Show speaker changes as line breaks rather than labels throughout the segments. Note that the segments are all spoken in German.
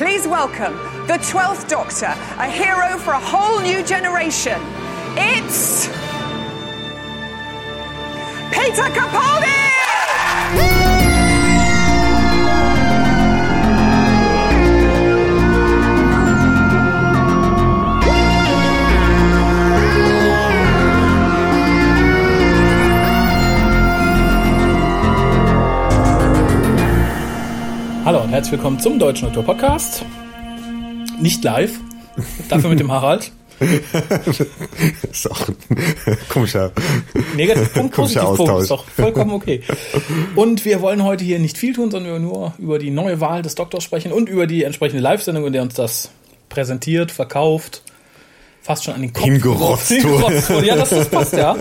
Please welcome the 12th Doctor, a hero for a whole new generation. It's. Peter Capaldi!
Hallo und herzlich willkommen zum Deutschen Doktor Podcast. Nicht live, dafür mit dem Harald.
ist auch ein komischer,
Negativpunkt,
komischer
Positivpunkt,
Austausch.
ist doch vollkommen okay. Und wir wollen heute hier nicht viel tun, sondern nur über die neue Wahl des Doktors sprechen und über die entsprechende Live-Sendung, in der uns das präsentiert, verkauft, fast schon an den Kopf
Hingerotzt
wurde. Ja, das, das passt, ja.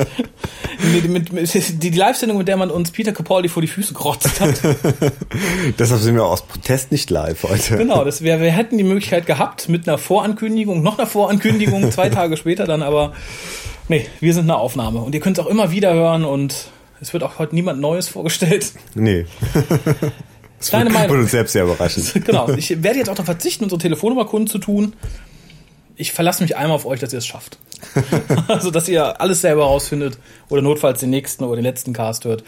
Mit, mit, mit, die, Live-Sendung, mit der man uns Peter Capaldi vor die Füße gerotzt hat.
Deshalb sind wir aus Protest nicht live heute.
Genau, das wär, wir hätten die Möglichkeit gehabt mit einer Vorankündigung, noch einer Vorankündigung, zwei Tage später dann, aber nee, wir sind eine Aufnahme und ihr könnt es auch immer wieder hören und es wird auch heute niemand Neues vorgestellt.
Nee. Das
Deine
wird,
Meinung.
wird uns selbst sehr überraschen.
genau, ich werde jetzt auch darauf verzichten, unsere Telefonnummer kundzutun. Ich verlasse mich einmal auf euch, dass ihr es schafft. also, dass ihr alles selber rausfindet oder notfalls den nächsten oder den letzten Cast hört.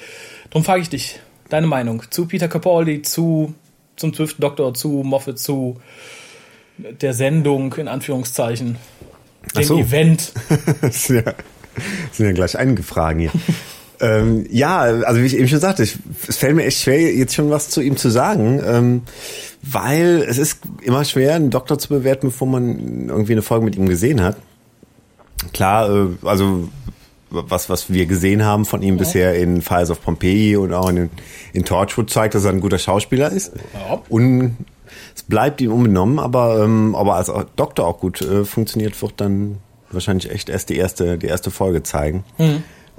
Darum frage ich dich, deine Meinung zu Peter Capaldi, zu zum zwölften Doktor, zu Moffat, zu der Sendung, in Anführungszeichen, dem
so.
Event.
Das sind ja, das sind ja gleich einige Fragen hier. Ähm, ja, also wie ich eben schon sagte, ich, es fällt mir echt schwer, jetzt schon was zu ihm zu sagen, ähm, weil es ist immer schwer, einen Doktor zu bewerten, bevor man irgendwie eine Folge mit ihm gesehen hat. Klar, äh, also was, was wir gesehen haben von ihm bisher in Fires of Pompeii und auch in, in Torchwood zeigt, dass er ein guter Schauspieler ist.
Ja.
Und es bleibt ihm unbenommen, aber ähm, aber als Doktor auch gut äh, funktioniert, wird dann wahrscheinlich echt erst die erste die erste Folge zeigen.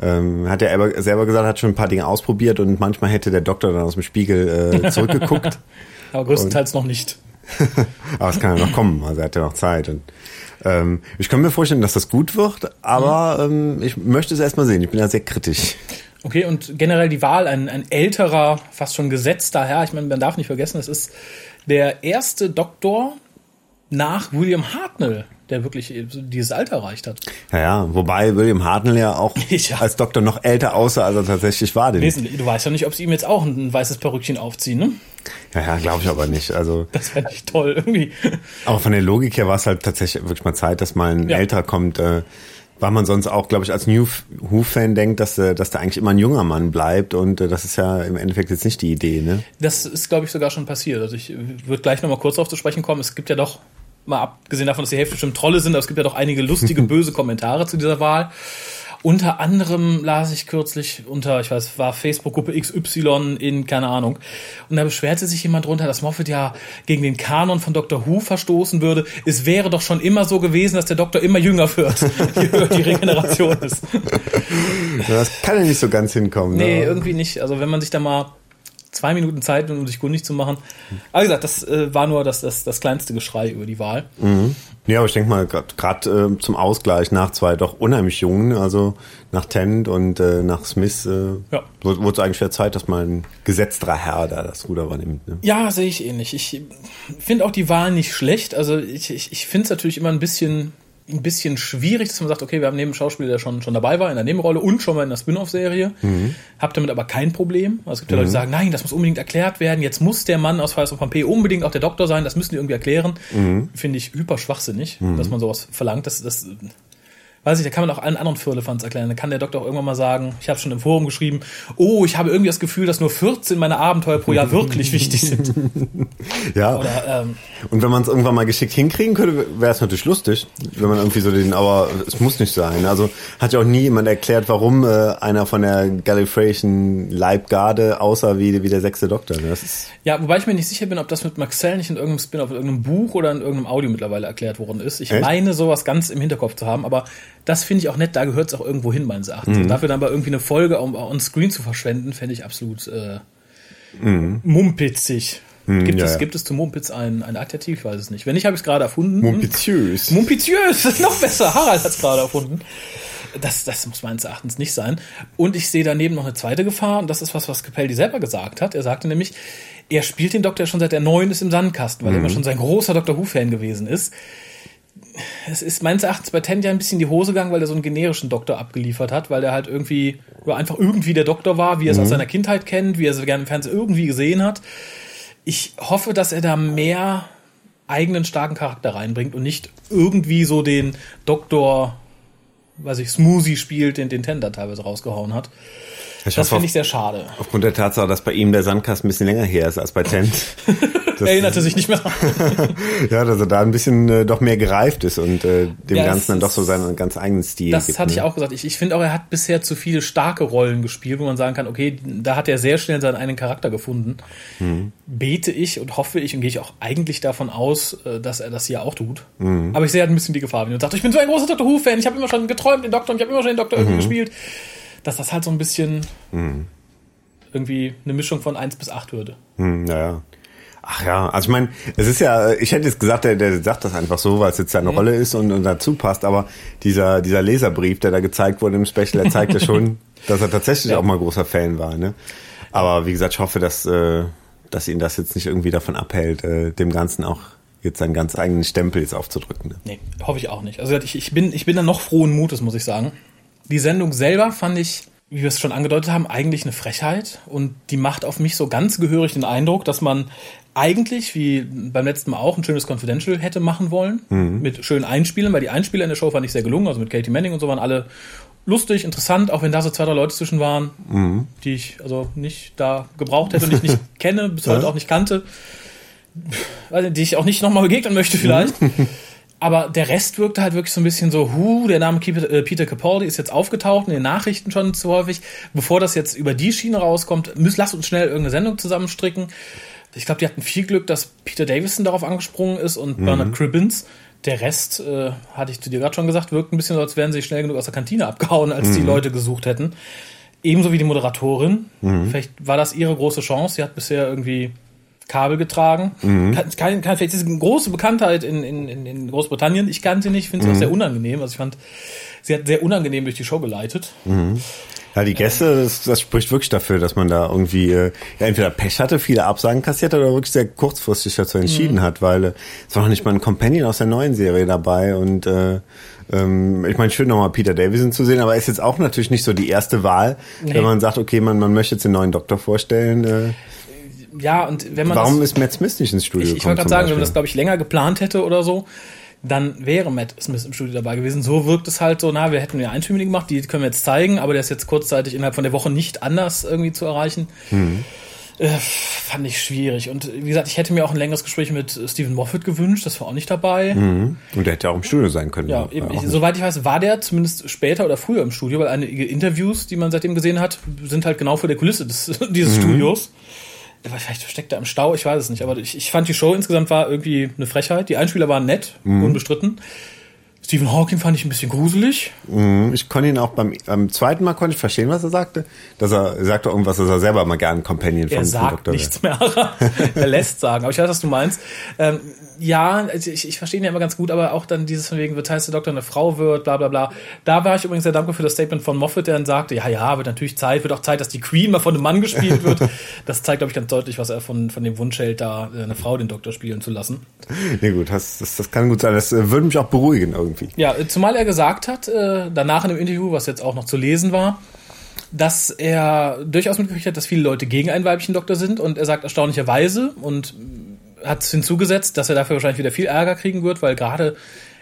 Ähm, hat er selber gesagt, hat schon ein paar Dinge ausprobiert und manchmal hätte der Doktor dann aus dem Spiegel äh, zurückgeguckt.
Aber größtenteils noch nicht.
aber es kann ja noch kommen, also er hat ja noch Zeit. Und, ähm, ich kann mir vorstellen, dass das gut wird, aber ähm, ich möchte es erstmal sehen. Ich bin ja sehr kritisch.
Okay, und generell die Wahl, ein, ein älterer, fast schon gesetzter Herr. Ich meine, man darf nicht vergessen, es ist der erste Doktor nach William Hartnell, der wirklich dieses Alter erreicht hat.
Ja, ja, wobei William Hartnell ja auch
Ja.
als Doktor noch älter aussah, als er tatsächlich war. Den,
Wesentlich. Du weißt ja nicht, ob sie ihm jetzt auch ein weißes Perückchen aufziehen, ne?
ja, ja, glaube ich aber nicht. Also
Das wäre nicht toll, irgendwie.
Aber von der Logik her war es halt tatsächlich wirklich mal Zeit, dass mal ein
Ja.
älterer kommt, äh, weil man sonst auch, glaube ich, als New Who-Fan denkt, dass, äh, dass da eigentlich immer ein junger Mann bleibt und äh, das ist ja im Endeffekt jetzt nicht die Idee, ne?
Das ist, glaube ich, sogar schon passiert. Also ich würde gleich nochmal kurz darauf zu sprechen kommen. Es gibt ja doch, mal abgesehen davon, dass die Hälfte bestimmt Trolle sind, aber es gibt ja doch einige lustige, böse Kommentare zu dieser Wahl. Unter anderem las ich kürzlich unter, ich weiß, war Facebook-Gruppe XY in, keine Ahnung. Und da beschwerte sich jemand drunter, dass Moffat ja gegen den Kanon von Dr. Who verstoßen würde. Es wäre doch schon immer so gewesen, dass der Doktor immer jünger wird, je höher die Regeneration ist.
Das kann ja nicht so ganz hinkommen.
Nee,
ne?
irgendwie nicht. Also wenn man sich da mal zwei Minuten Zeit um sich kundig zu machen. Aber wie gesagt, das äh, war nur das, das, das kleinste Geschrei über die Wahl.
Ja, aber ich denke mal, gerade äh, zum Ausgleich nach zwei doch unheimlich jungen, also nach Tennant und äh, nach Smith, äh,
Ja.
wurde wurde es eigentlich wieder Zeit, dass mal ein gesetzterer Herr da das Ruder übernimmt. Ne?
Ja, sehe ich ähnlich. Ich finde auch die Wahl nicht schlecht. Also ich, ich, ich finde es natürlich immer ein bisschen, ein bisschen schwierig, dass man sagt, okay, wir haben neben Schauspieler, der schon, schon dabei war in der Nebenrolle und schon mal in der Spin-off-Serie. Hab damit aber kein Problem. Also es gibt ja Leute, die sagen, nein, das muss unbedingt erklärt werden. Jetzt muss der Mann aus Fires of Pompeii unbedingt auch der Doktor sein. Das müssen die irgendwie erklären. Finde ich hyper schwachsinnig, dass man sowas verlangt. Das, das Weiß ich, da kann man auch allen anderen Firlefanz erklären. Da kann der Doktor auch irgendwann mal sagen, ich habe schon im Forum geschrieben, oh, ich habe irgendwie das Gefühl, dass nur 14 meiner Abenteuer pro Jahr wirklich wichtig sind.
Ja.
Oder, ähm,
Und wenn man es irgendwann mal geschickt hinkriegen könnte, wäre es natürlich lustig, wenn man irgendwie so den, aber es muss nicht sein. Also hat ja auch nie jemand erklärt, warum äh, einer von der Gallifreyan Leibgarde aussah wie, wie der sechste Doktor.
ja, wobei ich mir nicht sicher bin, ob das mit Maxell nicht in irgendeinem Spin-off, in irgendeinem Buch oder in irgendeinem Audio mittlerweile erklärt worden ist. Ich
Echt?
meine, sowas ganz im Hinterkopf zu haben, aber das finde ich auch nett, da gehört es auch irgendwo hin, meines Erachtens.
Mhm.
Dafür dann aber irgendwie eine Folge on, on Screen zu verschwenden, fände ich absolut äh, mumpitzig. Gibt,
Mhm. ja,
es,
ja.
gibt es zu Mumpitz ein, ein Adjektiv? Ich weiß es nicht. Wenn nicht, habe ich es gerade erfunden.
Mumpiziös.
Mumpiziös, das ist noch besser. Harald hat es gerade erfunden. Das, das muss meines Erachtens nicht sein. Und ich sehe daneben noch eine zweite Gefahr, und das ist was, was Capelli selber gesagt hat. Er sagte nämlich, er spielt den Doktor schon seit er neun ist im Sandkasten, weil mhm. er immer schon sein großer Doctor Who-Fan gewesen ist. Es ist meines Erachtens bei Tent ja ein bisschen die Hose gegangen, weil er so einen generischen Doktor abgeliefert hat, weil er halt irgendwie, oder einfach irgendwie der Doktor war, wie er es mhm. aus seiner Kindheit kennt, wie er es gerne im Fernsehen irgendwie gesehen hat. Ich hoffe, dass er da mehr eigenen starken Charakter reinbringt und nicht irgendwie so den Doktor, weiß ich, Smoothie spielt, den den Tender teilweise rausgehauen hat. Ich das finde ich sehr schade.
Aufgrund der Tatsache, dass bei ihm der Sandkasten ein bisschen länger her ist als bei Tent.
er erinnerte sich nicht mehr.
ja, dass er da ein bisschen äh, doch mehr gereift ist und äh, dem ja, Ganzen dann doch so seinen ganz eigenen Stil
Das
gibt,
hatte
ne?
ich auch gesagt. Ich, ich finde auch, er hat bisher zu viele starke Rollen gespielt, wo man sagen kann, okay, da hat er sehr schnell seinen eigenen Charakter gefunden. Mhm. Bete ich und hoffe ich und gehe ich auch eigentlich davon aus, äh, dass er das hier auch tut. Mhm. Aber ich sehe halt ein bisschen die Gefahr, wenn er sagt, ich bin so ein großer Doctor Who-Fan, ich habe immer schon geträumt, den Doktor, und ich habe immer schon den Doktor mhm. irgendwie gespielt dass das halt so ein bisschen mhm. irgendwie eine Mischung von 1 bis 8 würde.
Mhm, naja. Ach ja, also ich meine, es ist ja, ich hätte jetzt gesagt, der, der sagt das einfach so, weil es jetzt seine mhm. Rolle ist und, und dazu passt, aber dieser, dieser Leserbrief, der da gezeigt wurde im Special, der zeigt ja schon, dass er tatsächlich ja. auch mal großer Fan war. Ne? Aber wie gesagt, ich hoffe, dass, äh, dass ihn das jetzt nicht irgendwie davon abhält, äh, dem Ganzen auch jetzt seinen ganz eigenen Stempel jetzt aufzudrücken. Ne?
Nee, hoffe ich auch nicht. Also ich, ich, bin, ich bin da noch frohen Mutes, muss ich sagen. Die Sendung selber fand ich, wie wir es schon angedeutet haben, eigentlich eine Frechheit und die macht auf mich so ganz gehörig den Eindruck, dass man eigentlich, wie beim letzten Mal auch, ein schönes Confidential hätte machen wollen, mhm. mit schönen Einspielen, weil die Einspieler in der Show fand ich sehr gelungen, also mit Katie Manning und so waren alle lustig, interessant, auch wenn da so zwei, drei Leute zwischen waren, mhm. die ich also nicht da gebraucht hätte und ich nicht kenne, bis heute auch nicht kannte, die ich auch nicht nochmal begegnen möchte vielleicht. aber der Rest wirkte halt wirklich so ein bisschen so, hu, der Name äh, Peter Capaldi ist jetzt aufgetaucht in den Nachrichten schon zu häufig. Bevor das jetzt über die Schiene rauskommt, müssen, lass uns schnell irgendeine Sendung zusammenstricken. Ich glaube, die hatten viel Glück, dass Peter Davison darauf angesprungen ist und mhm. Bernard Cribbins. Der Rest, äh, hatte ich zu dir gerade schon gesagt, wirkt ein bisschen so, als wären sie schnell genug aus der Kantine abgehauen, als mhm. die Leute gesucht hätten. Ebenso wie die Moderatorin. Mhm. Vielleicht war das ihre große Chance. Sie hat bisher irgendwie Kabel getragen. Mhm. Kann, kann, vielleicht ist eine große Bekanntheit in, in, in Großbritannien. Ich kannte sie nicht, finde sie mhm. auch sehr unangenehm. Also ich fand, sie hat sehr unangenehm durch die Show geleitet.
Mhm. Ja, die Gäste, das, das spricht wirklich dafür, dass man da irgendwie äh, ja, entweder Pech hatte, viele Absagen kassiert hat oder wirklich sehr kurzfristig dazu entschieden mhm. hat, weil äh, es war noch nicht mal ein Companion aus der neuen Serie dabei und äh, ähm, ich meine, schön nochmal Peter Davison zu sehen, aber er ist jetzt auch natürlich nicht so die erste Wahl, nee. wenn man sagt, okay, man, man möchte jetzt den neuen Doktor vorstellen. Äh,
ja, und wenn man.
Warum das, ist Matt Smith nicht ins Studio
Ich, ich wollte gerade sagen, Beispiel. wenn man das, glaube ich, länger geplant hätte oder so, dann wäre Matt Smith im Studio dabei gewesen. So wirkt es halt so, na, wir hätten ja Einstimmige gemacht, die können wir jetzt zeigen, aber der ist jetzt kurzzeitig innerhalb von der Woche nicht anders irgendwie zu erreichen. Mhm. Äh, fand ich schwierig. Und wie gesagt, ich hätte mir auch ein längeres Gespräch mit Stephen Moffat gewünscht, das war auch nicht dabei.
Mhm. Und der hätte auch im Studio sein können.
Ja, eben, ich, soweit ich weiß, war der zumindest später oder früher im Studio, weil einige Interviews, die man seitdem gesehen hat, sind halt genau vor der Kulisse des, dieses mhm. Studios vielleicht steckt er im Stau, ich weiß es nicht, aber ich, ich fand die Show insgesamt war irgendwie eine Frechheit. Die Einspieler waren nett, mhm. unbestritten. Stephen Hawking fand ich ein bisschen gruselig.
Mhm, ich konnte ihn auch beim, beim zweiten Mal konnte ich verstehen, was er sagte. Dass er, er sagte irgendwas, dass er selber mal gerne Companion
er
von,
sagt Doktor nichts mehr. er lässt sagen. Aber ich weiß, was du meinst. Ähm, ja, also ich, ich verstehe ihn ja immer ganz gut, aber auch dann dieses von wegen, wird heißt der Doktor eine Frau wird, bla bla bla. Da war ich übrigens sehr dankbar für das Statement von Moffat, der dann sagte, ja, ja, wird natürlich Zeit, wird auch Zeit, dass die Queen mal von einem Mann gespielt wird. das zeigt, glaube ich, ganz deutlich, was er von, von dem Wunsch hält, da eine Frau den Doktor spielen zu lassen.
Nee, gut, das, das, das kann gut sein. Das äh, würde mich auch beruhigen irgendwie.
Ja, zumal er gesagt hat, äh, danach in dem Interview, was jetzt auch noch zu lesen war, dass er durchaus mitgekriegt hat, dass viele Leute gegen einen weiblichen Doktor sind und er sagt erstaunlicherweise und hat hinzugesetzt, dass er dafür wahrscheinlich wieder viel Ärger kriegen wird, weil gerade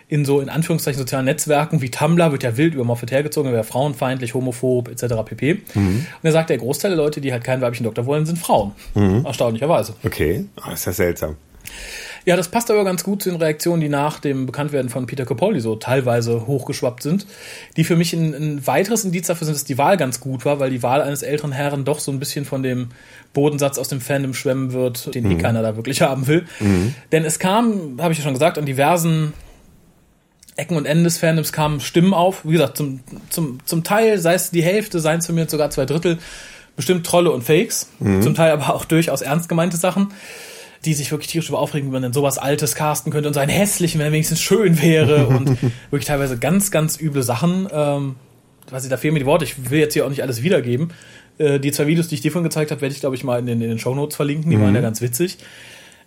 in so in Anführungszeichen sozialen Netzwerken wie Tumblr wird ja wild über Moffat hergezogen, er wäre frauenfeindlich, homophob etc. pp. Mhm. Und er sagt, der Großteil der Leute, die halt keinen weiblichen Doktor wollen, sind Frauen. Mhm. Erstaunlicherweise.
Okay, oh, ist ja seltsam.
Ja, das passt aber ganz gut zu den Reaktionen, die nach dem Bekanntwerden von Peter Capaldi so teilweise hochgeschwappt sind, die für mich ein, ein weiteres Indiz dafür sind, dass die Wahl ganz gut war, weil die Wahl eines älteren Herren doch so ein bisschen von dem Bodensatz aus dem Fandom schwemmen wird, den eh mhm. eh keiner da wirklich haben will. Mhm. Denn es kam, habe ich ja schon gesagt, an diversen Ecken und Enden des Fandoms kamen Stimmen auf. Wie gesagt, zum, zum, zum Teil, sei es die Hälfte, seien es zumindest sogar zwei Drittel, bestimmt Trolle und Fakes. Mhm. Zum Teil aber auch durchaus ernst gemeinte Sachen die sich wirklich tierisch über aufregen, wie man denn sowas Altes casten könnte und so einen hässlichen, wenn er wenigstens schön wäre und wirklich teilweise ganz, ganz üble Sachen. Ähm, was ich da fehlen mir die Worte. Ich will jetzt hier auch nicht alles wiedergeben. Äh, die zwei Videos, die ich dir von gezeigt habe, werde ich, glaube ich, mal in den, in den Show Notes verlinken. Die
Mhm.
waren ja ganz witzig.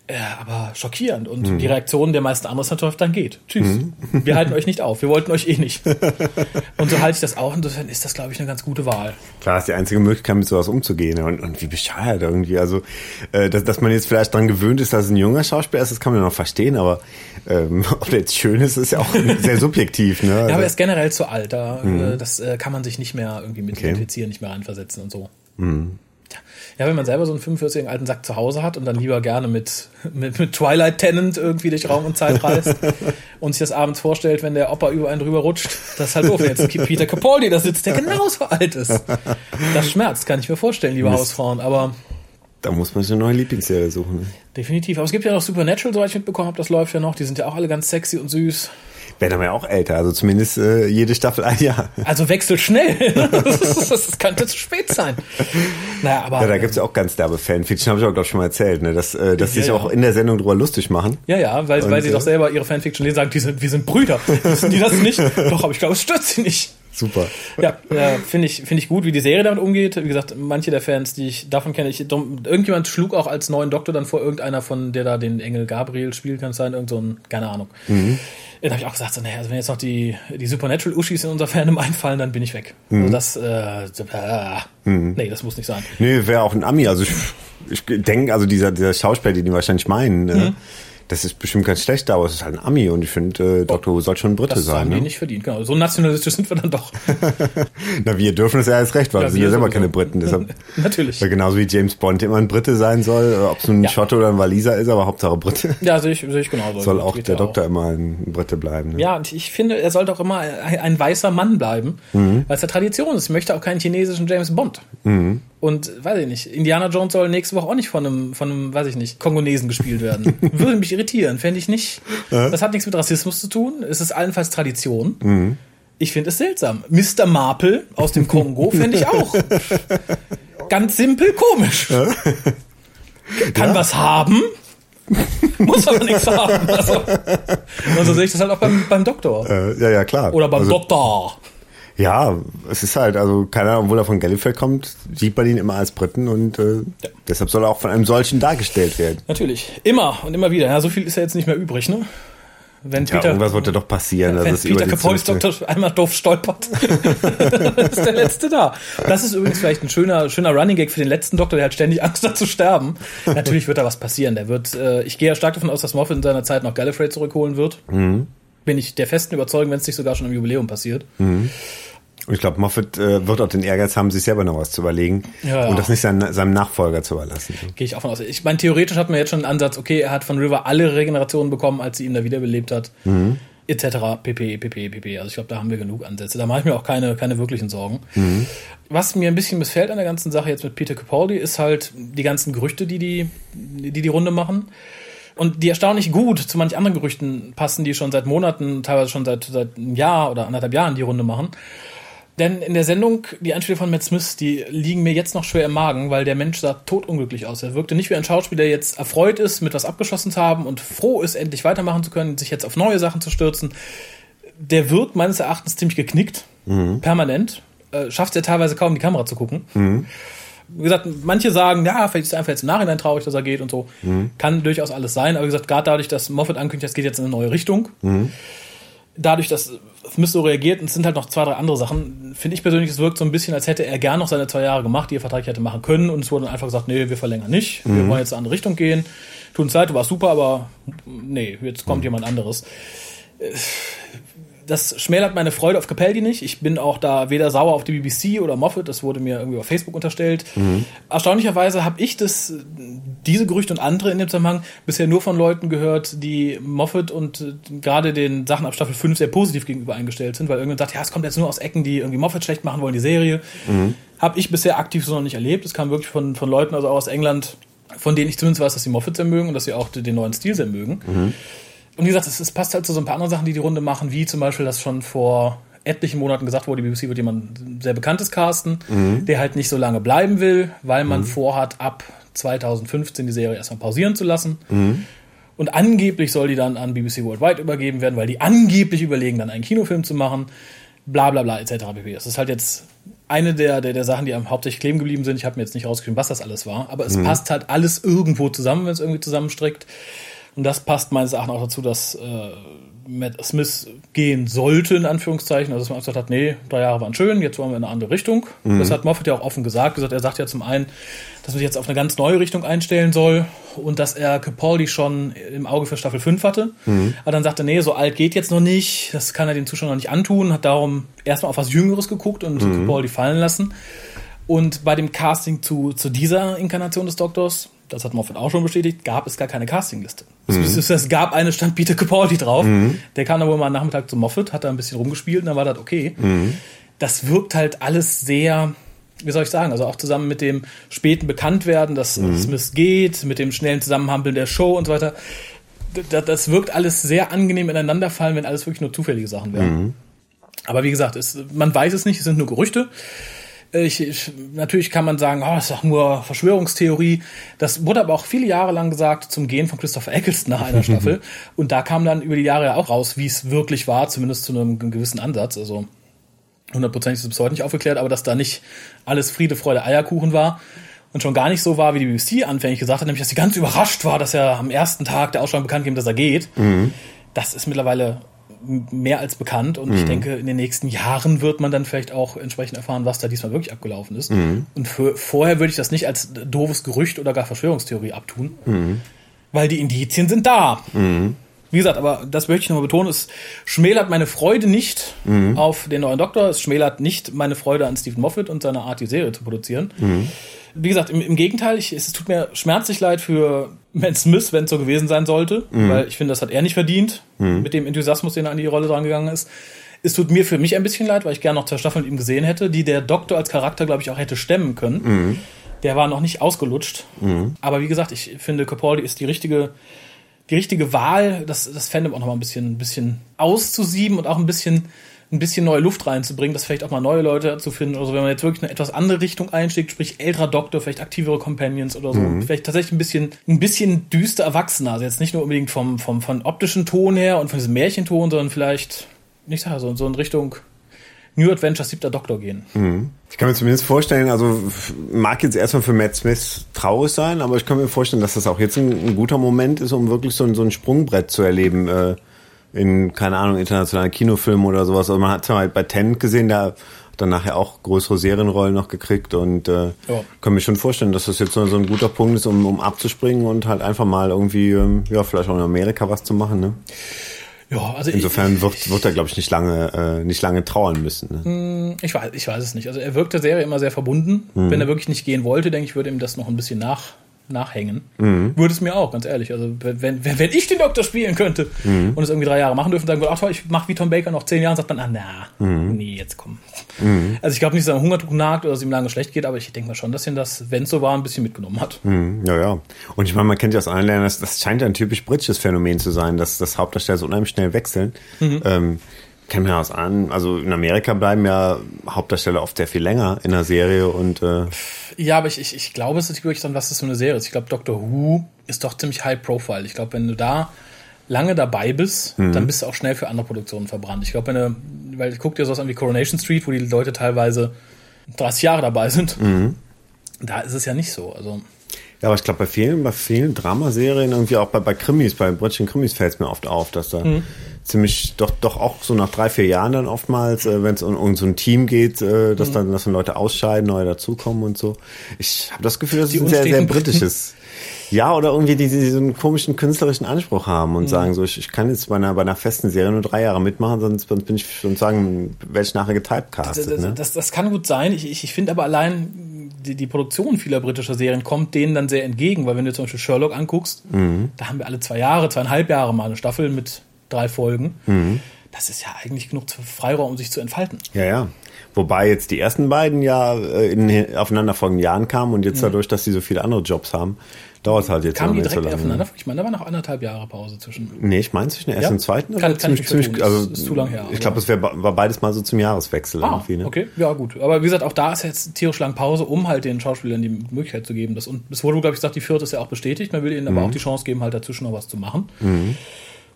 Äh, aber schockierend. Und
Mhm.
die Reaktion der meisten anderen natürlich dann geht. Tschüss. Wir halten euch nicht auf. Wir wollten euch eh nicht. und so halte ich das auch. Insofern ist das, glaube ich, eine ganz gute Wahl.
Klar, ist die einzige Möglichkeit, mit sowas umzugehen. Und, und wie bescheuert irgendwie. Also, äh, dass, dass man jetzt vielleicht dran gewöhnt ist, dass es ein junger Schauspieler ist, das kann man ja noch verstehen. Aber ähm, ob der jetzt schön ist, ist ja auch sehr subjektiv. Ne?
Ja, aber er
Also,
ist generell zu alt. Da, äh, das äh, kann man sich nicht mehr irgendwie mit
Okay.
identifizieren, nicht mehr reinversetzen und so. Tja. Ja, wenn man selber so einen 45-jährigen alten Sack zu Hause hat und dann lieber gerne mit, mit, mit Twilight Tenant irgendwie durch Raum und Zeit reist und sich das abends vorstellt, wenn der Opa über einen drüber rutscht, das ist halt doof, wenn jetzt Peter Capaldi da sitzt, der genauso alt ist. Das schmerzt, kann ich mir vorstellen, liebe Hausfrauen, aber
da muss man sich eine neue Lieblingsserie suchen. Ne?
definitiv. Aber es gibt ja noch Supernatural, soweit ich mitbekommen habe, das läuft ja noch, die sind ja auch alle ganz sexy und süß.
Ja auch älter, also zumindest äh, jede Staffel ein Jahr.
Also wechselt schnell. das, das könnte zu spät sein. Naja, aber.
Ja, da gibt's ja auch ganz derbe Fanfiction, habe ich auch, glaube ich, schon mal erzählt, ne? dass, äh, dass die
Ja,
sich
ja.
auch in der Sendung drüber lustig machen.
Ja, ja, weil,
Und,
weil sie
äh,
doch selber ihre Fanfiction lesen, sagen, die sind, wir sind Brüder. Wissen die das nicht? Doch, aber ich glaube, es stört sie nicht.
Super.
Ja, äh, finde ich, finde ich gut, wie die Serie damit umgeht. Wie gesagt, manche der Fans, die ich davon kenne, ich, irgendjemand schlug auch als neuen Doktor dann vor irgendeiner von, der da den Engel Gabriel spielt, kann es sein, irgend so ein, keine Ahnung.
Mhm.
Dann habe ich auch gesagt, so, naja, also wenn jetzt noch die, die Supernatural-Uschis in unser Fandom einfallen, dann bin ich weg.
Mhm.
Also das, äh, äh, nee, das muss nicht sein.
Nee, wäre auch ein Ami. Also ich, ich denke, also dieser, dieser Schauspieler, den die wahrscheinlich meinen, äh,
Mhm.
Das ist bestimmt ganz schlecht, aber es ist halt ein Ami und ich finde, äh, Dr. Who soll schon ein Brite
Das
sein.
haben die
Ne?
nicht verdient. Genau, so nationalistisch sind wir dann doch.
Na, wir dürfen es ja erst recht, weil
Ja,
wir sind ja selber keine Briten. Deshalb,
Natürlich.
ja, genauso wie James Bond immer ein Brite sein soll, äh, ob es nun ein
Ja.
Schotte oder ein Waliser ist, aber Hauptsache Brite.
Ja, sehe ich, sehe ich genauso.
Soll auch
Geht
der Doktor immer ein Brite bleiben. Ne?
Ja, und ich finde, er sollte auch immer ein, ein weißer Mann bleiben,
Mhm.
weil es ja Tradition ist. Ich möchte auch keinen chinesischen James Bond.
Mhm.
Und weiß ich nicht, Indiana Jones soll nächste Woche auch nicht von einem, von einem, weiß ich nicht, Kongonesen gespielt werden. Würde mich irritieren, fände ich nicht. Das hat nichts mit Rassismus zu tun. Es ist allenfalls Tradition.
Mhm.
Ich finde es seltsam. Mr. Marple aus dem Kongo fände ich auch. Ganz simpel komisch. Kann was haben, muss aber nichts haben. Also, und so sehe ich das halt auch beim, beim Doktor.
Äh, ja, ja, klar.
Oder beim
also,
Doktor.
Ja, es ist halt, also keine Ahnung, obwohl er von Gallifrey kommt, sieht man ihn immer als Briten und äh, deshalb soll er auch von einem solchen dargestellt werden.
Natürlich. Immer und immer wieder. Ja, so viel ist ja jetzt nicht mehr übrig, ne? Wenn
Ja, irgendwas wird ja doch passieren.
wenn
über
Peter Capaldi's Doktor einmal doof stolpert, dann ist der Letzte da. Das ist übrigens vielleicht ein schöner, schöner Running Gag für den letzten Doktor, der hat ständig Angst hat zu sterben. Natürlich wird da was passieren. Der wird, äh, ich gehe ja stark davon aus, dass Moffat in seiner Zeit noch Gallifrey zurückholen wird.
Mhm.
Bin ich der festen Überzeugung, wenn es nicht sogar schon im Jubiläum passiert.
Und ich glaube, Moffat äh, wird auch den Ehrgeiz haben, sich selber noch was zu überlegen
Ja, ja.
und das nicht seinem, seinem Nachfolger zu überlassen.
Gehe ich auch von aus. Ich meine, theoretisch hat man jetzt schon einen Ansatz, okay, er hat von River alle Regenerationen bekommen, als sie ihn da wiederbelebt hat. Etc. pp, pp, pp. Also ich glaube, da haben wir genug Ansätze. Da mache ich mir auch keine, keine wirklichen Sorgen. Was mir ein bisschen missfällt an der ganzen Sache jetzt mit Peter Capaldi, ist halt die ganzen Gerüchte, die die, die, die Runde machen. Und die erstaunlich gut zu manch anderen Gerüchten passen, die schon seit Monaten, teilweise schon seit, seit einem Jahr oder anderthalb Jahren die Runde machen. Denn in der Sendung, die Einspiele von Matt Smith, die liegen mir jetzt noch schwer im Magen, weil der Mensch sah totunglücklich aus. Er wirkte nicht wie ein Schauspieler, der jetzt erfreut ist, mit was abgeschossen zu haben und froh ist, endlich weitermachen zu können, sich jetzt auf neue Sachen zu stürzen. Der wirkt meines Erachtens ziemlich geknickt, permanent. Äh, schafft es ja teilweise kaum, in die Kamera zu gucken. Wie gesagt, manche sagen, ja, vielleicht ist er einfach jetzt im Nachhinein traurig, dass er geht und so. Kann durchaus alles sein. Aber wie gesagt, gerade dadurch, dass Moffat ankündigt, es geht jetzt in eine neue Richtung, dadurch, dass Smith so reagiert, und es sind halt noch zwei, drei andere Sachen, finde ich persönlich, es wirkt so ein bisschen, als hätte er gern noch seine zwei Jahre gemacht, die er vertraglich hätte machen können. Und es wurde dann einfach gesagt, nee, wir verlängern nicht. Wir wollen jetzt in eine andere Richtung gehen. Tut uns leid, du warst super, aber nee, jetzt kommt jemand anderes das schmälert meine Freude auf Capaldi nicht. Ich bin auch da weder sauer auf die BBC oder Moffat, das wurde mir irgendwie auf Facebook unterstellt. Erstaunlicherweise habe ich das, diese Gerüchte und andere in dem Zusammenhang bisher nur von Leuten gehört, die Moffat und äh, gerade den Sachen ab Staffel 5 sehr positiv gegenüber eingestellt sind, weil irgendjemand sagt, ja, es kommt jetzt nur aus Ecken, die irgendwie Moffat schlecht machen wollen, die Serie. Habe ich bisher aktiv so noch nicht erlebt. Es kam wirklich von, von Leuten, also auch aus England, von denen ich zumindest weiß, dass sie Moffat sehr mögen und dass sie auch den neuen Stil sehr mögen. Und wie gesagt, es, es passt halt zu so ein paar anderen Sachen, die die Runde machen, wie zum Beispiel, dass schon vor etlichen Monaten gesagt wurde, die BBC wird jemand sehr bekanntes casten, der halt nicht so lange bleiben will, weil man vorhat, ab 2015 die Serie erstmal pausieren zu lassen. Und angeblich soll die dann an BBC Worldwide übergeben werden, weil die angeblich überlegen, dann einen Kinofilm zu machen. bla bla bla etc. pp. Das ist halt jetzt eine der, der, der Sachen, die am hauptsächlich kleben geblieben sind. Ich habe mir jetzt nicht rausgeschrieben, was das alles war, aber es passt halt alles irgendwo zusammen, wenn es irgendwie zusammenstrickt. Und das passt meines Erachtens auch dazu, dass äh, Matt Smith gehen sollte, in Anführungszeichen. Also dass man gesagt hat, nee, drei Jahre waren schön, jetzt wollen wir in eine andere Richtung. Das hat Moffat ja auch offen gesagt. gesagt. Er sagt ja zum einen, dass man sich jetzt auf eine ganz neue Richtung einstellen soll und dass er Capaldi schon im Auge für Staffel 5 hatte. Aber dann sagte er, nee, so alt geht jetzt noch nicht, das kann er den Zuschauern noch nicht antun, hat darum erstmal auf was Jüngeres geguckt und Capaldi fallen lassen. Und bei dem Casting zu, zu dieser Inkarnation des Doktors, das hat Moffat auch schon bestätigt, gab es gar keine Castingliste. Es, es, es gab eine, stand Peter Capaldi drauf. Der kam dann wohl mal am Nachmittag zu Moffat, hat da ein bisschen rumgespielt und dann war das okay. Das wirkt halt alles sehr, wie soll ich sagen, also auch zusammen mit dem späten Bekanntwerden, dass Smith geht, mit dem schnellen Zusammenhampeln der Show und so weiter. Das, das wirkt alles sehr angenehm ineinanderfallen, wenn alles wirklich nur zufällige Sachen wären. Aber wie gesagt, es, man weiß es nicht, es sind nur Gerüchte. Ich, ich, natürlich kann man sagen, oh, das ist doch nur Verschwörungstheorie. Das wurde aber auch viele Jahre lang gesagt zum Gehen von Christopher Eccleston nach einer Staffel. Und da kam dann über die Jahre ja auch raus, wie es wirklich war, zumindest zu einem gewissen Ansatz. Also hundertprozentig ist es bis heute nicht aufgeklärt, aber dass da nicht alles Friede, Freude, Eierkuchen war. Und schon gar nicht so war, wie die BBC anfänglich gesagt hat, nämlich, dass sie ganz überrascht war, dass er am ersten Tag der Ausstrahlung bekannt gegeben, dass er geht. Das ist mittlerweile mehr als bekannt. Und ich denke, in den nächsten Jahren wird man dann vielleicht auch entsprechend erfahren, was da diesmal wirklich abgelaufen ist. Und für, vorher würde ich das nicht als doofes Gerücht oder gar Verschwörungstheorie abtun, weil die Indizien sind da. Wie gesagt, aber das möchte ich nochmal betonen, es schmälert meine Freude nicht auf den neuen Doktor, es schmälert nicht meine Freude an Stephen Moffat und seiner Art, die Serie zu produzieren. Wie gesagt, im, im Gegenteil, ich, es tut mir schmerzlich leid für Matt Smith, wenn es so gewesen sein sollte, weil ich finde, das hat er nicht verdient, mit dem Enthusiasmus, den er an die Rolle drangegangen ist. Es tut mir für mich ein bisschen leid, weil ich gerne noch zwei Staffeln mit ihm gesehen hätte, die der Doktor als Charakter, glaube ich, auch hätte stemmen können. Der war noch nicht ausgelutscht. Aber wie gesagt, ich finde, Capaldi ist die richtige, die richtige Wahl, das, das Fandom auch noch mal ein bisschen, ein bisschen auszusieben und auch ein bisschen, ein bisschen neue Luft reinzubringen, dass vielleicht auch mal neue Leute zu finden oder so, wenn man jetzt wirklich eine etwas andere Richtung einschlägt, sprich älterer Doktor, vielleicht aktivere Companions oder so, vielleicht tatsächlich ein bisschen, ein bisschen düster erwachsener, also jetzt nicht nur unbedingt vom, vom, von optischen Ton her und von diesem Märchenton, sondern vielleicht, nicht so, so in Richtung New Adventures siebter Doktor gehen.
Ich kann mir zumindest vorstellen, also mag jetzt erstmal für Matt Smith traurig sein, aber ich kann mir vorstellen, dass das auch jetzt ein, ein guter Moment ist, um wirklich so, ein- so ein Sprungbrett zu erleben äh, in, keine Ahnung, internationalen Kinofilmen oder sowas. Also man hat ja bei Ten gesehen, da hat dann nachher auch größere Serienrollen noch gekriegt und äh,
Ja.
kann mir schon vorstellen, dass das jetzt so, ein guter Punkt ist, um, um abzuspringen und halt einfach mal irgendwie, ähm, ja, vielleicht auch in Amerika was zu machen. Ne?
Ja, also
Insofern wird, wird er, glaube ich, nicht lange, äh, nicht lange trauern müssen. Ne?
ich, ich weiß, ich weiß es nicht. Also er wirkt der Serie immer sehr verbunden. Wenn er wirklich nicht gehen wollte, denke ich, würde ihm das noch ein bisschen nach, nachhängen. Würde es mir auch, ganz ehrlich. Also wenn, wenn, wenn ich den Doktor spielen könnte und es irgendwie drei Jahre machen dürfte, dann würde ich, ach toll, ich mache wie Tom Baker noch zehn Jahre, sagt man, ah, na, nee, jetzt komm. Also ich glaube nicht, dass er am Hungertuch nagt oder dass es ihm lange schlecht geht, aber ich denke mal schon, dass ihn das, wenn es so war, ein bisschen mitgenommen hat.
Hm, Ja, ja. Und ich meine, man kennt ja aus anderen Ländern, das, das scheint ein typisch britisches Phänomen zu sein, dass das Hauptdarsteller so unheimlich schnell wechseln. Ähm, kennen wir aus an, also in Amerika bleiben ja Hauptdarsteller oft sehr viel länger in der Serie und äh,
Ja, aber ich, ich, ich glaube, es ist wirklich dann, was das für eine Serie ist. Ich glaube, Doctor Who ist doch ziemlich high profile. Ich glaube, wenn du da lange dabei bist, dann bist du auch schnell für andere Produktionen verbrannt. Ich glaube, wenn du, weil ich guck dir sowas an wie Coronation Street, wo die Leute teilweise 30 Jahre dabei sind, da ist es ja nicht so. Also,
ja, aber ich glaube, bei vielen, bei vielen Dramaserien, irgendwie auch bei, bei Krimis, bei britischen Krimis fällt es mir oft auf, dass da ziemlich doch doch auch so nach drei, vier Jahren dann oftmals, äh, wenn es um, um so ein Team geht, äh, dass dann dass dann Leute ausscheiden, neue dazukommen und so. Ich habe das Gefühl, dass es ein sehr, sehr britisches. Ja, oder irgendwie die, die so einen komischen künstlerischen Anspruch haben und sagen so, ich, ich kann jetzt bei einer, bei einer festen Serie nur drei Jahre mitmachen, sonst, sonst bin ich schon sagen, werde ich nachher getypecastet.
das,
Ne?
das, das kann gut sein. Ich, ich, ich finde aber allein die, die Produktion vieler britischer Serien kommt denen dann sehr entgegen, weil wenn du zum Beispiel Sherlock anguckst, da haben wir alle zwei Jahre, zweieinhalb Jahre mal eine Staffel mit drei Folgen. Das ist ja eigentlich genug Freiraum, um sich zu entfalten.
Ja, ja. Wobei jetzt die ersten beiden ja äh, in aufeinanderfolgenden Jahren kamen und jetzt dadurch, dass die so viele andere Jobs haben, dauert halt jetzt
Kamen die
noch nicht so
direkt
lange.
aufeinander? Ich meine, da war noch anderthalb Jahre Pause zwischen.
Nee, ich meine zwischen der ersten
Ja?
und zweiten.
Kann- kann
ziemlich,
vertun.
also,
Ist- ist zu lang her,
Ich glaube,
aber-
es wär, war beides mal so zum Jahreswechsel
Ah,
irgendwie. Ne?
okay, ja gut. Aber wie gesagt, auch da ist jetzt tierisch lang Pause, um halt den Schauspielern die Möglichkeit zu geben. Das, und es wurde, glaube ich, gesagt, die vierte ist ja auch bestätigt. Man will ihnen
Mhm.
aber auch die Chance geben, halt dazwischen noch was zu machen. Und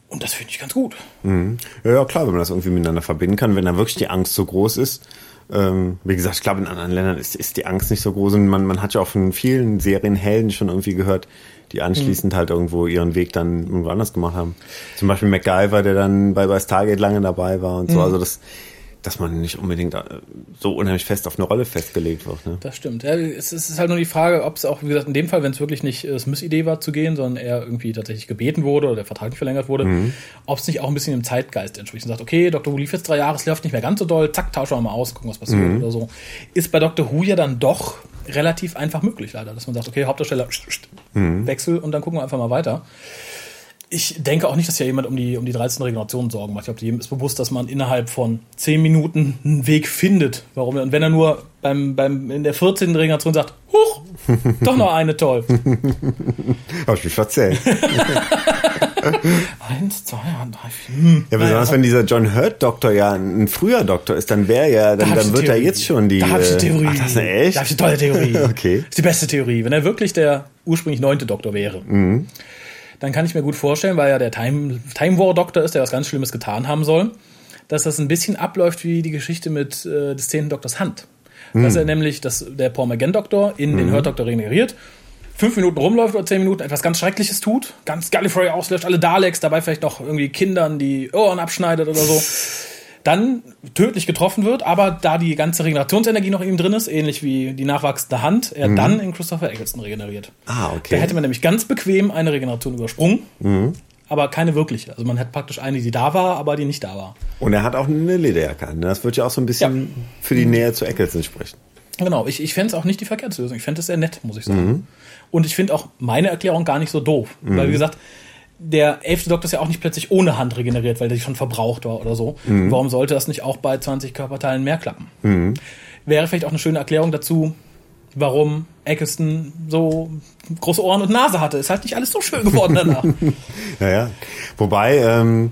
Und das finde ich ganz gut.
Mhm. Ja, ja, klar, wenn man das irgendwie miteinander verbinden kann, wenn da wirklich die Angst so groß ist. Ähm, wie gesagt, ich glaube, in anderen Ländern ist, ist die Angst nicht so groß. Und man, man hat ja auch von vielen Serienhelden schon irgendwie gehört, die anschließend mhm. halt irgendwo ihren Weg dann irgendwo anders gemacht haben. Zum Beispiel MacGyver, der dann bei, bei Stargate lange dabei war und so. Mhm. Also das, dass man nicht unbedingt äh, so unheimlich fest auf eine Rolle festgelegt wird. Ne?
Das stimmt. Ja, es ist halt nur die Frage, ob es auch, wie gesagt, in dem Fall, wenn es wirklich nicht äh, Smith-Idee war zu gehen, sondern er irgendwie tatsächlich gebeten wurde oder der Vertrag nicht verlängert wurde, mhm. ob es nicht auch ein bisschen im Zeitgeist entspricht und sagt, okay, Dr. Who lief jetzt drei Jahre, es läuft nicht mehr ganz so doll, zack, tauschen wir mal aus, gucken, was passiert mhm. oder so. Ist bei Dr. Who ja dann doch relativ einfach möglich, leider, dass man sagt, okay, Hauptdarsteller, mhm. Wechsel und dann gucken wir einfach mal weiter ich denke auch nicht, dass ja jemand um die, um die 13 Regenerationen Sorgen macht. Ich glaube, jedem ist bewusst, dass man innerhalb von 10 Minuten einen Weg findet. Warum? Und wenn er nur beim, beim, in der 14. Regeneration sagt, huch, doch noch eine, toll.
Hab ich mich verzählt.
Eins, zwei, drei, vier.
Hm. Ja, besonders ja. wenn dieser John Hurt Doktor ja ein früher Doktor ist, dann wäre ja, dann, da dann wird Theorie. er jetzt schon die.
Da habe ich eine Theorie. Ach,
das ist eine echt?
Da habe ich eine tolle Theorie.
okay.
Das ist die beste Theorie. Wenn er wirklich der ursprünglich neunte Doktor wäre. Mhm dann kann ich mir gut vorstellen, weil ja der Time, Time War Doktor ist, der was ganz Schlimmes getan haben soll, dass das ein bisschen abläuft wie die Geschichte mit äh, des zehnten Doktors Hand. Mhm. Dass er nämlich, dass der Paul McGann Doktor in mhm. den Hurt Doktor regeneriert, fünf Minuten rumläuft oder zehn Minuten etwas ganz Schreckliches tut, ganz Gallifrey auslöscht, alle Daleks, dabei vielleicht noch irgendwie Kindern die Ohren abschneidet oder so dann tödlich getroffen wird, aber da die ganze Regenerationsenergie noch in ihm drin ist, ähnlich wie die nachwachsende Hand, er mhm. dann in Christopher Eccleston regeneriert.
Ah, okay.
Da hätte man nämlich ganz bequem eine Regeneration übersprungen. Mhm. Aber keine wirkliche. Also man hat praktisch eine, die da war, aber die nicht da war.
Und er hat auch eine Lederjacke an. Das wird ja auch so ein bisschen ja. für die Nähe zu Eccleston sprechen.
Genau, ich, ich fände es auch nicht die Verkehrslösung. Ich fände es sehr nett, muss ich sagen. Mhm. Und ich finde auch meine Erklärung gar nicht so doof. Weil, wie mhm. gesagt, der elfte Doktor ist ja auch nicht plötzlich ohne Hand regeneriert, weil der schon verbraucht war oder so. Mhm. Warum sollte das nicht auch bei 20 Körperteilen mehr klappen? Mhm. Wäre vielleicht auch eine schöne Erklärung dazu, warum Eccleston so große Ohren und Nase hatte. Ist halt nicht alles so schön geworden danach.
naja. Wobei, ähm,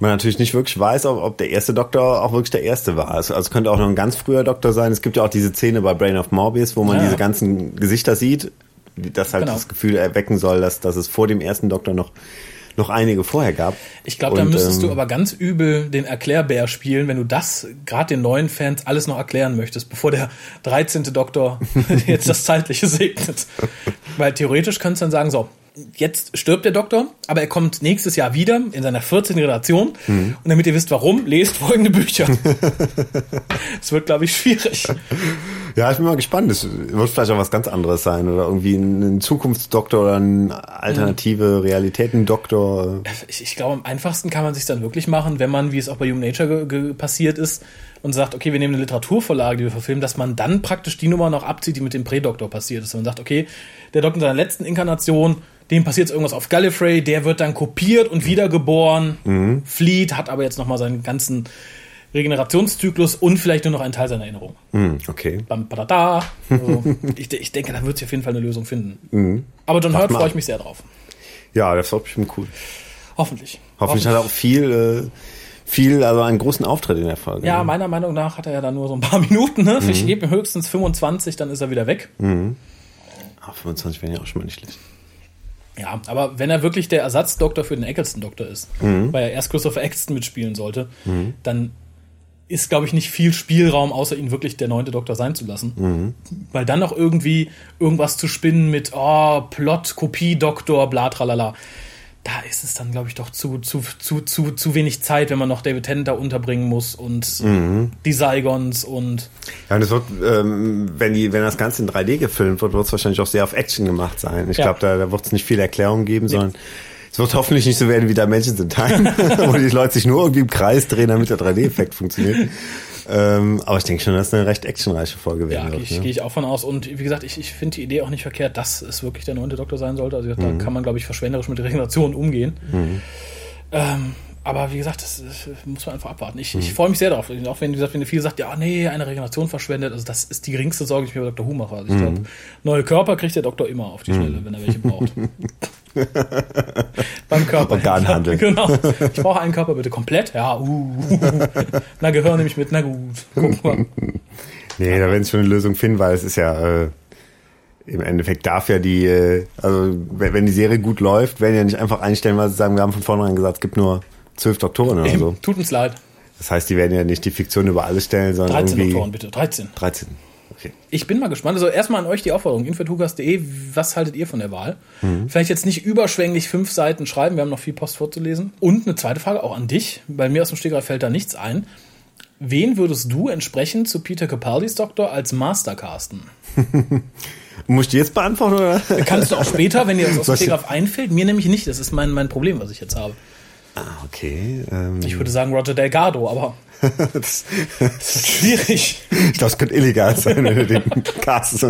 man natürlich nicht wirklich weiß, ob, ob, der erste Doktor auch wirklich der erste war. Also, also könnte auch noch ein ganz früher Doktor sein. Es gibt ja auch diese Szene bei Brain of Morbius, wo man ja. diese ganzen Gesichter sieht das halt genau. das Gefühl erwecken soll, dass, dass es vor dem ersten Doktor noch noch einige vorher gab.
Ich glaube, da müsstest ähm, du aber ganz übel den Erklärbär spielen, wenn du das gerade den neuen Fans alles noch erklären möchtest, bevor der 13. Doktor jetzt das Zeitliche segnet. Weil theoretisch kannst du dann sagen, so, jetzt stirbt der Doktor, aber er kommt nächstes Jahr wieder in seiner 14. Generation. Mhm. Und damit ihr wisst, warum, lest folgende Bücher. Es wird, glaube ich, schwierig.
Ja, ich bin mal gespannt. Es wird vielleicht auch was ganz anderes sein oder irgendwie ein Zukunftsdoktor oder ein alternative Realitäten-Doktor.
Ich, ich glaube, am einfachsten kann man sich dann wirklich machen, wenn man, wie es auch bei Human Nature passiert ist, und sagt, okay, wir nehmen eine Literaturvorlage, die wir verfilmen, dass man dann praktisch die Nummer noch abzieht, die mit dem Prädoktor passiert ist. Und man sagt, okay, der Doktor in seiner letzten Inkarnation dem passiert irgendwas auf Gallifrey, der wird dann kopiert und wiedergeboren, mhm. flieht, hat aber jetzt nochmal seinen ganzen Regenerationszyklus und vielleicht nur noch einen Teil seiner Erinnerung.
Mhm, okay.
Bam, padada. Also, ich, ich, denke, da wird sich auf jeden Fall eine Lösung finden. Mhm. Aber John Hurt freue ich mich sehr drauf.
Ja, das wird bestimmt cool.
Hoffentlich.
Hoffentlich, Hoffentlich. hat er auch viel, äh, viel, also einen großen Auftritt in der Folge.
Ja, ne? meiner Meinung nach hat er ja dann nur so ein paar Minuten. Ne? Mhm. Ich gebe ihm höchstens 25, dann ist er wieder weg.
Mhm. Ach, 25 wären ja auch schon mal nicht schlecht.
Ja, aber wenn er wirklich der Ersatzdoktor für den Eccleston-Doktor ist, mhm. weil er erst Christopher Eccleston mitspielen sollte, mhm. dann ist, glaube ich, nicht viel Spielraum, außer ihn wirklich der neunte Doktor sein zu lassen. Mhm. Weil dann noch irgendwie irgendwas zu spinnen mit, oh, Plot, Kopie, Doktor, bla, tralala da ist es dann, glaube ich, doch zu, zu, zu, zu, zu wenig Zeit, wenn man noch David Tennant da unterbringen muss und mhm. die Saigons und.
Ja, und es wird, ähm, wenn, die, wenn das Ganze in 3D gefilmt wird, wird es wahrscheinlich auch sehr auf Action gemacht sein. Ich ja. glaube, da, da wird es nicht viel Erklärung geben, nee. sondern es wird hoffentlich nicht so werden wie Dimensions in Time, wo die Leute sich nur irgendwie im Kreis drehen, damit der 3D-Effekt funktioniert. Ähm, aber ich denke schon, dass es eine recht actionreiche Folge werden
ja, wird. Ja, ne? gehe ich auch von aus. Und wie gesagt, ich, ich finde die Idee auch nicht verkehrt, dass es wirklich der neunte Doktor sein sollte. Also mhm. da kann man, glaube ich, verschwenderisch mit Regeneration umgehen. Mhm. Ähm, aber wie gesagt, das, das, muss man einfach abwarten. Ich, mhm. ich freue mich sehr darauf. Auch wenn, wie gesagt, wenn viel sagt, ja, nee, eine Regeneration verschwendet, also das ist die geringste Sorge, die ich mir bei Dr. Who mache. Also ich glaube, mhm. neue Körper kriegt der Doktor immer auf die mhm. Schnelle, wenn er welche braucht. Beim Körper.
Organhandel.
genau. Ich brauche einen Körper bitte komplett. Ja, uh. Na, Gehör nehme ich mit. Na gut. Guck mal.
Nee, da werden sie schon eine Lösung finden, weil es ist ja, äh, im Endeffekt darf ja die, äh, also wenn die Serie gut läuft, werden ja nicht einfach einstellen, weil sie sagen, wir haben von vornherein gesagt, es gibt nur zwölf Doktoren oder so.
Tut uns leid.
Das heißt, die werden ja nicht die Fiktion über alles stellen, sondern
13
irgendwie...
Doktoren, bitte. 13.
13. Okay.
Ich bin mal gespannt. Also erstmal an euch die Aufforderung, info.tugas.de, was haltet ihr von der Wahl? Vielleicht jetzt nicht überschwänglich fünf Seiten schreiben, wir haben noch viel Post vorzulesen. Und eine zweite Frage auch an dich, bei mir aus dem Stegreif fällt da nichts ein. Wen würdest du entsprechend zu Peter Capaldis Doktor als Master casten?
Muss ich die jetzt beantworten, oder?
Kannst du auch später, wenn dir das aus dem Stegreif einfällt, mir nämlich nicht. Das ist mein, mein Problem, was ich jetzt habe.
Ah, okay. Ähm,
Ich würde sagen Roger Delgado, aber
das,
das wird schwierig.
ich glaube, es könnte illegal sein, wenn du den castest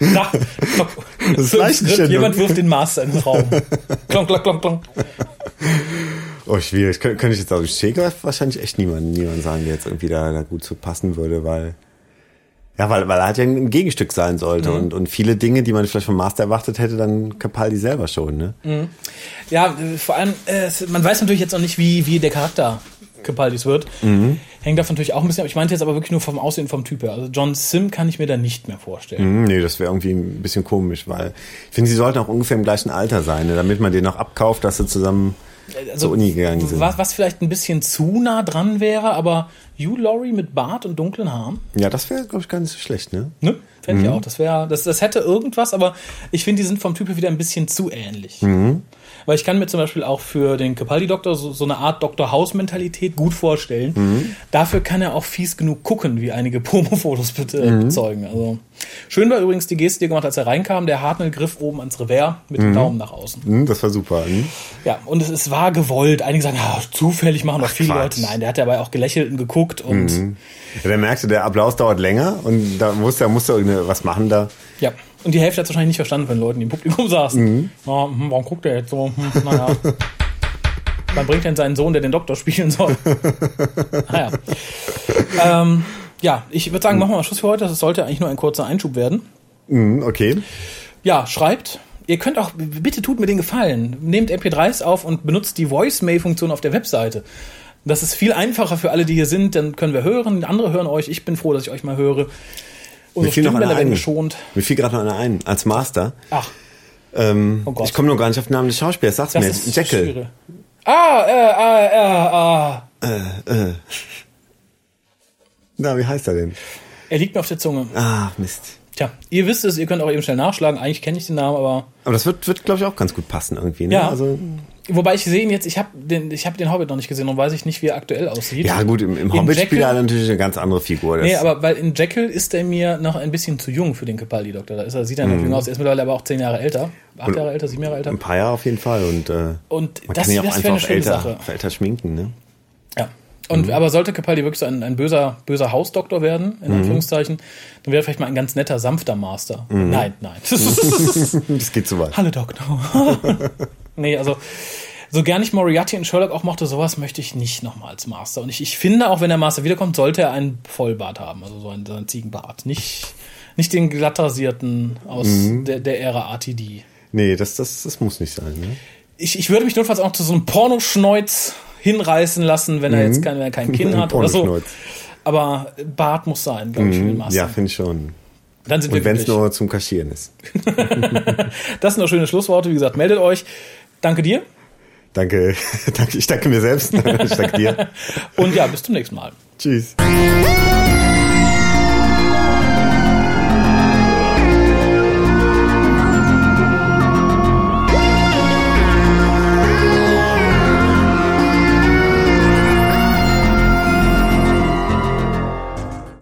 Na,
Das ist Leichenschändung.
Jemand wirft den Master in den Raum. Klonk, klonk, klonk, klonk.
Oh, schwierig. Kön könnte ich jetzt aus Stegreif wahrscheinlich echt niemanden, niemanden sagen, der jetzt irgendwie da, da gut zu passen würde, weil. Ja, weil, weil er halt ja ein Gegenstück sein sollte
Mhm.
und, und viele Dinge, die man vielleicht vom Master erwartet hätte, dann Capaldi selber schon, ne?
Mhm. Ja, vor allem, äh, man weiß natürlich jetzt noch nicht, wie, wie der Charakter Capaldis wird. Hängt davon natürlich auch ein bisschen ab. Ich meinte jetzt aber wirklich nur vom Aussehen, vom Typ her. Also John Sim kann ich mir da nicht mehr vorstellen.
Hm, nee, das wäre irgendwie ein bisschen komisch, weil ich finde, sie sollten auch ungefähr im gleichen Alter sein, ne? damit man den noch abkauft, dass sie zusammen zur Uni gegangen sind.
Was, was vielleicht ein bisschen zu nah dran wäre, aber Hugh Laurie mit Bart und dunklen Haaren,
Ja, das wäre, glaube ich, gar nicht so schlecht, ne?
ne? Fände
Mhm.
ich auch. Das wäre, das, das hätte irgendwas, aber ich finde, die sind vom Typ her wieder ein bisschen zu ähnlich.
Mhm.
Weil ich kann mir zum Beispiel auch für den Capaldi-Doktor so, so eine Art Dr. House-Mentalität gut vorstellen.
Mhm.
Dafür kann er auch fies genug gucken, wie einige Promo-Fotos be
Mhm.
bezeugen. Also schön war übrigens die Geste, die er gemacht hat, als er reinkam. Der Hartnell griff oben ans Revers mit
Mhm.
dem Daumen nach außen.
Hm, das war super. Hm?
Ja, und es, es war gewollt. Einige sagen, ja, zufällig machen doch viele
Quatsch.
Leute. Nein, der hat dabei auch gelächelt und geguckt und
Ja, der merkte, der Applaus dauert länger und da musste er musste irgende was machen da.
ja. Und die Hälfte hat es wahrscheinlich nicht verstanden Leuten, die im Publikum saßen.
Mhm.
Hm, warum guckt der jetzt so? Hm, naja. Wann bringt denn seinen Sohn, der den Doktor spielen soll? naja. Ähm, ja, ich würde sagen, machen wir mal Schluss für heute. Das sollte eigentlich nur ein kurzer Einschub werden.
Hm, okay.
Ja, schreibt. Ihr könnt auch, bitte tut mir den Gefallen. Nehmt MP3s auf und benutzt die Voicemail-Funktion auf der Webseite. Das ist viel einfacher für alle, die hier sind. Dann können wir hören. Andere hören euch. Ich bin froh, dass ich euch mal höre. Unsere
fiel noch
Stimmbänder
einer
werden
ein.
geschont.
Mir fiel gerade noch einer ein, als Master.
Ach,
Ähm,
Oh Gott.
ich komme nur gar nicht auf den Namen des Schauspielers. Sag's
das
mir jetzt. Jekyll.
schwierig. Ah, äh, äh, äh, äh.
Na, wie heißt er denn?
Er liegt mir auf der Zunge.
Ah, Mist.
Tja, ihr wisst es, ihr könnt auch eben schnell nachschlagen. Eigentlich kenne ich den Namen, aber
Aber das wird, wird glaube ich, auch ganz gut passen irgendwie. Ne?
Ja.
Also,
wobei ich sehe ihn jetzt, ich habe den, ich habe den Hobbit noch nicht gesehen und weiß ich nicht, wie er aktuell aussieht.
ja gut, im, im Hobbit spielt er
Jekyll-
natürlich eine ganz andere Figur. Das,
Nee, aber weil in Jekyll ist er mir noch ein bisschen zu jung für den Capaldi-Doktor. Da ist er, sieht er noch
Mhm.
jung aus. Er ist mittlerweile aber auch zehn Jahre älter. Acht Jahre älter, sieben Jahre älter.
ein paar Jahre auf jeden Fall. Und, äh,
Und
man
das,
kann ihn auch
das
einfach auf
schöne
älter,
Sache.
auf älter schminken. Ne?
Ja. Und
Mhm.
aber sollte Capaldi wirklich so ein, ein böser, böser Hausdoktor werden,
Mhm.
in Anführungszeichen, dann wäre vielleicht mal ein ganz netter, sanfter Master.
Mhm.
Nein, nein.
Das geht zu weit.
Hallo Doktor. nee, also so gern ich Moriarty und Sherlock auch mochte, sowas möchte ich nicht nochmal als Master. Und ich, ich finde, auch wenn der Master wiederkommt, sollte er einen Vollbart haben, also so einen, so einen Ziegenbart. Nicht, nicht den glatt rasierten aus
Mhm.
der, der Ära RTD.
Nee, das, das, das muss nicht sein. Ne?
Ich, ich würde mich notfalls auch zu so einem Pornoschneuz hinreißen lassen, wenn er jetzt kein, wenn er kein Kinn hat oder so.
Mhm.
Aber Bart muss sein, glaube ich, für den Master.
Ja, finde ich schon.
Dann sind
Und wenn es nur zum Kaschieren ist.
Das sind noch schöne Schlussworte. Wie gesagt, meldet euch. Danke dir.
Danke, danke, ich danke mir selbst. ich danke dir.
Und ja, bis zum nächsten Mal.
Tschüss.